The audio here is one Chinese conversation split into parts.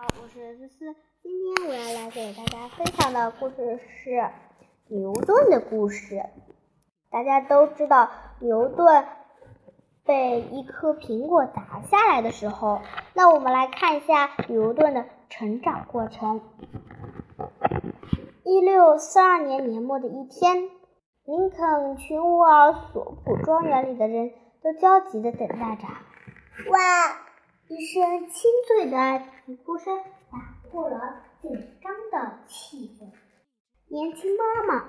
好，我是思思。今天我要来给大家分享的故事是牛顿的故事。大家都知道，牛顿被一颗苹果砸下来的时候，那我们来看一下牛顿的成长过程。一六四二年年末的一天，林肯群沃尔索普庄园里的人都焦急地等待着。哇！一声清脆的啼哭声打破了紧张的气氛。年轻妈妈、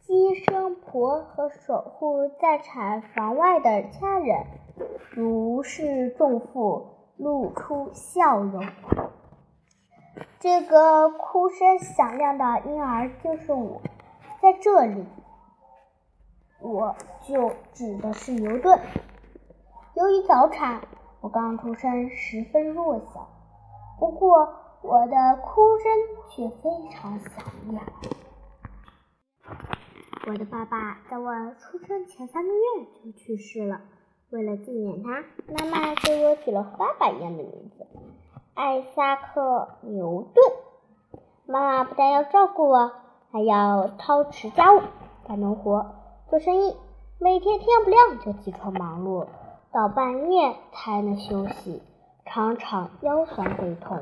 接生婆和守护在产房外的家人如释重负，露出笑容。这个哭声响亮的婴儿就是我，在这里，我就指的是牛顿。由于早产。我刚出生，十分弱小，不过我的哭声却非常响亮。我的爸爸在我出生前三个月就去世了，为了纪念他，妈妈给我取了爸爸一样的名字——艾萨克·牛顿。妈妈不但要照顾我，还要操持家务、干农活、做生意，每天天不亮就起床忙碌。到半夜才能休息，常常腰酸背痛。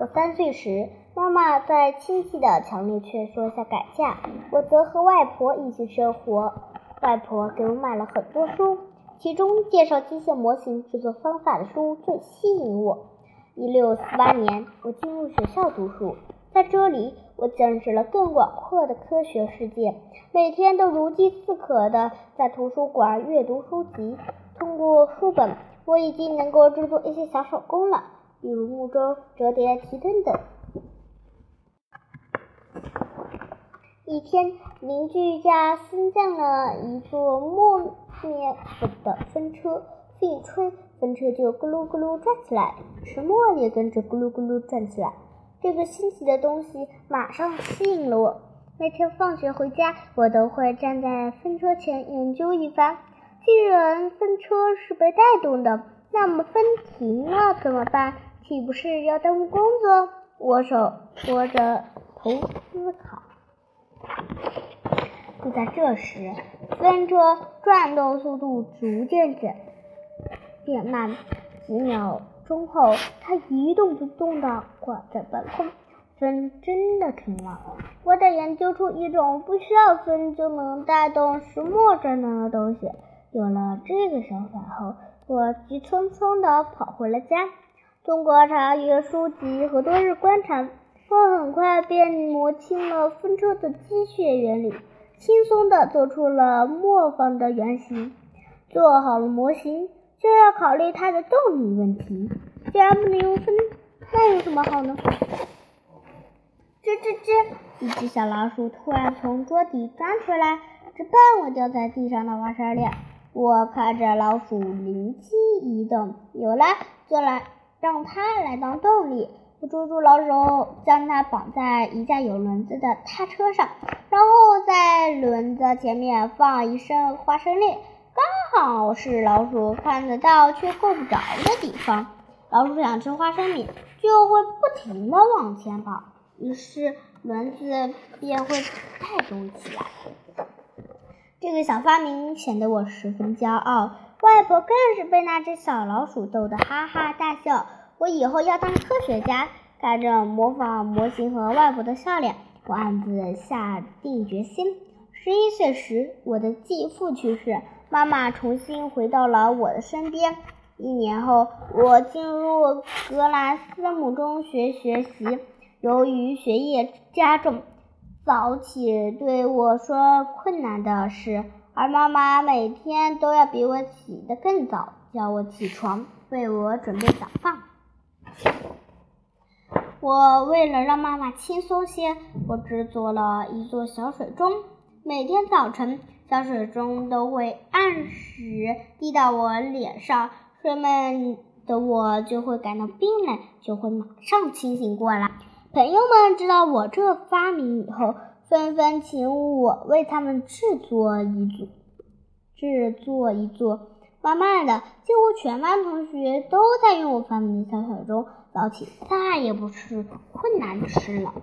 我三岁时，妈妈在亲戚的强烈劝说下改嫁，我则和外婆一起生活。外婆给我买了很多书，其中介绍机械模型制作方法的书最吸引我。一六四八年，我进入学校读书，在这里，我见识了更广阔的科学世界，每天都如饥似渴地在图书馆阅读书籍。通过书本，我已经能够制作一些小手工了，比如木舟、折叠提灯等。一天，邻居家新建了一座木面的风车，风一吹，风车就咕噜咕噜转起来，石磨也跟着咕噜咕噜转起来。这个新奇的东西马上吸引了我。每天放学回家，我都会站在风车前研究一番。既然风车是被带动的，那么风停了怎么办？岂不是要耽误工作？我手托着头思考。就在这时，风车转动速度逐渐减变慢，几秒钟后，它一动不动地挂在半空。风真的停了。我得研究出一种不需要风就能带动石墨转动的东西。有了这个想法后，我急匆匆地跑回了家。通过查阅书籍和多日观察，我很快便摸清了风车的机械原理，轻松地做出了磨坊的原型。做好了模型，就要考虑它的动力问题。既然不能用风，那有什么好呢？吱吱吱！一只小老鼠突然从桌底钻出来，直奔我掉在地上的花生粒。我看着老鼠灵机一动，有了，就来让它来当动力。我捉住老鼠，将它绑在一架有轮子的踏车上，然后在轮子前面放一身花生粒，刚好是老鼠看得到却够不着的地方。老鼠想吃花生米，就会不停地往前跑，于是轮子便会带动起来。这个小发明显得我十分骄傲，外婆更是被那只小老鼠逗得哈哈大笑。我以后要当科学家。看着模仿模型和外婆的笑脸，我暗自下定决心。十一岁时，我的继父去世，妈妈重新回到了我的身边。一年后，我进入格兰斯姆中学学习，由于学业加重。早起对我说困难的事，而妈妈每天都要比我起得更早，叫我起床，为我准备早饭。我为了让妈妈轻松些，我制作了一座小水钟。每天早晨，小水钟都会按时滴到我脸上，睡梦的我就会感到冰冷，就会马上清醒过来。朋友们知道我这发明以后，纷纷请我为他们制作一组，制作一座。慢慢的，几乎全班同学都在用我发明的小小钟，早起再也不是困难的事了。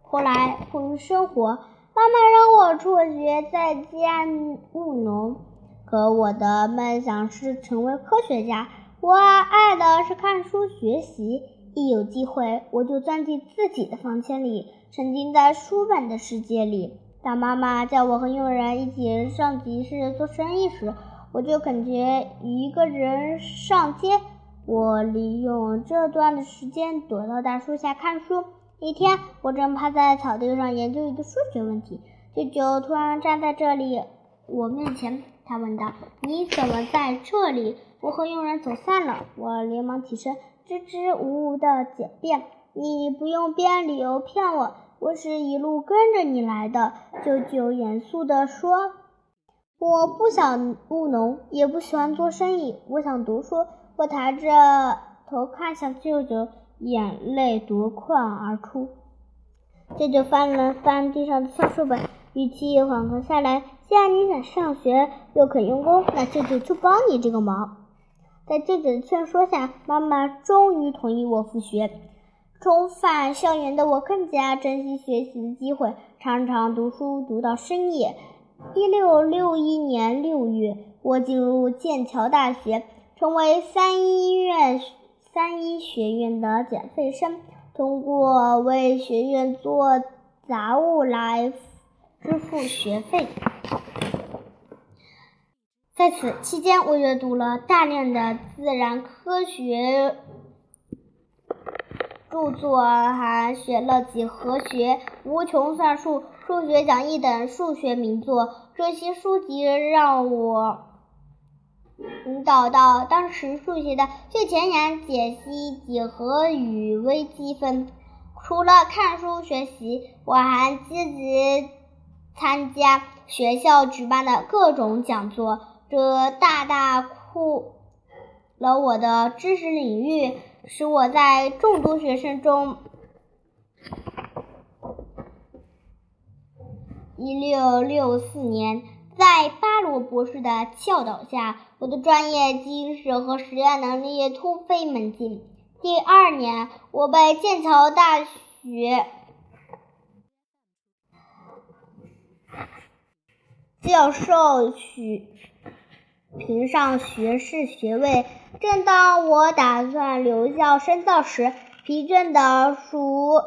后来，迫于生活，妈妈让我辍学，在家务农。可我的梦想是成为科学家，我爱的是看书学习。一有机会，我就钻进自己的房间里，沉浸在书本的世界里。当妈妈叫我和佣人一起上集市做生意时，我就感觉一个人上街。我利用这段的时间躲到大树下看书。一天，我正趴在草地上研究一个数学问题，舅舅突然站在这里我面前。他问道：“你怎么在这里？”我和佣人走散了。我连忙起身，支支吾吾的狡辩：“你不用编理由骗我，我是一路跟着你来的。”舅舅严肃地说：“我不想务农，也不喜欢做生意，我想读书。”我抬着头看向舅舅。眼泪夺眶而出。舅舅翻了翻地上的小书本，语气缓和下来：“既然你想上学，又肯用功，那舅舅就帮你这个忙。”在舅舅的劝说下，妈妈终于同意我复学。重返校园的我更加珍惜学习的机会，常常读书读到深夜。一六六一年六月，我进入剑桥大学，成为三一院。三一学院的减费生通过为学院做杂物来支付学费。在此期间，我阅读了大量的自然科学著作，还学了几何学、无穷算术、数学讲义等数学名作。这些书籍让我。引导到当时数学的最前沿，解析几何与微积分。除了看书学习，我还积极参加学校举办的各种讲座，这大大扩了我的知识领域，使我在众多学生中。一六六四年。在巴罗博士的教导下，我的专业知识和实验能力突飞猛进。第二年，我被剑桥大学教授许评上学士学位。正当我打算留校深造时，疲倦的鼠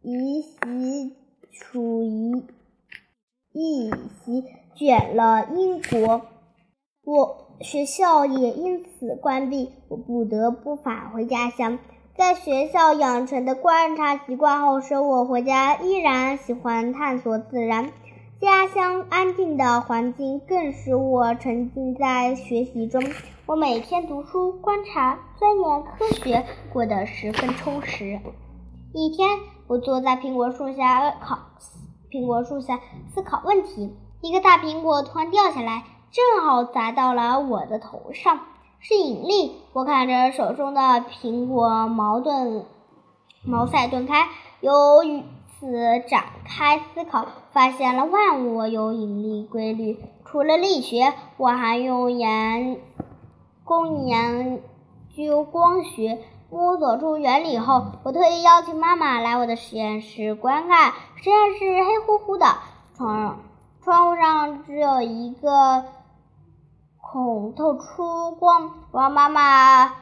移袭鼠移一袭。卷了英国，我学校也因此关闭，我不得不返回家乡。在学校养成的观察习惯后，生我回家依然喜欢探索自然。家乡安静的环境更使我沉浸在学习中。我每天读书、观察、钻研科学，过得十分充实。一天，我坐在苹果树下考苹果树下思考问题。一个大苹果突然掉下来，正好砸到了我的头上，是引力。我看着手中的苹果，矛盾茅塞顿开，由于此展开思考，发现了万物有引力规律。除了力学，我还用研工研究光学，摸索出原理后，我特意邀请妈妈来我的实验室观看。实验室黑乎乎的，窗。窗户上只有一个孔透出光，我让妈妈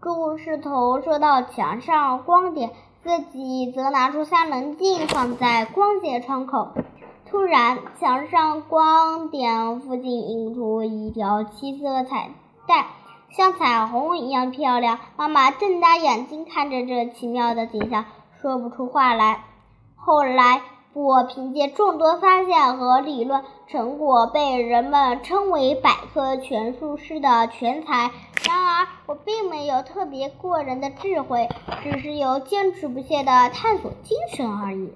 注视投射到墙上光点，自己则拿出三棱镜放在光洁窗口。突然，墙上光点附近映出一条七色彩带，像彩虹一样漂亮。妈妈睁大眼睛看着这奇妙的景象，说不出话来。后来。我凭借众多发现和理论成果，被人们称为百科全书式的全才。然而，我并没有特别过人的智慧，只是有坚持不懈的探索精神而已。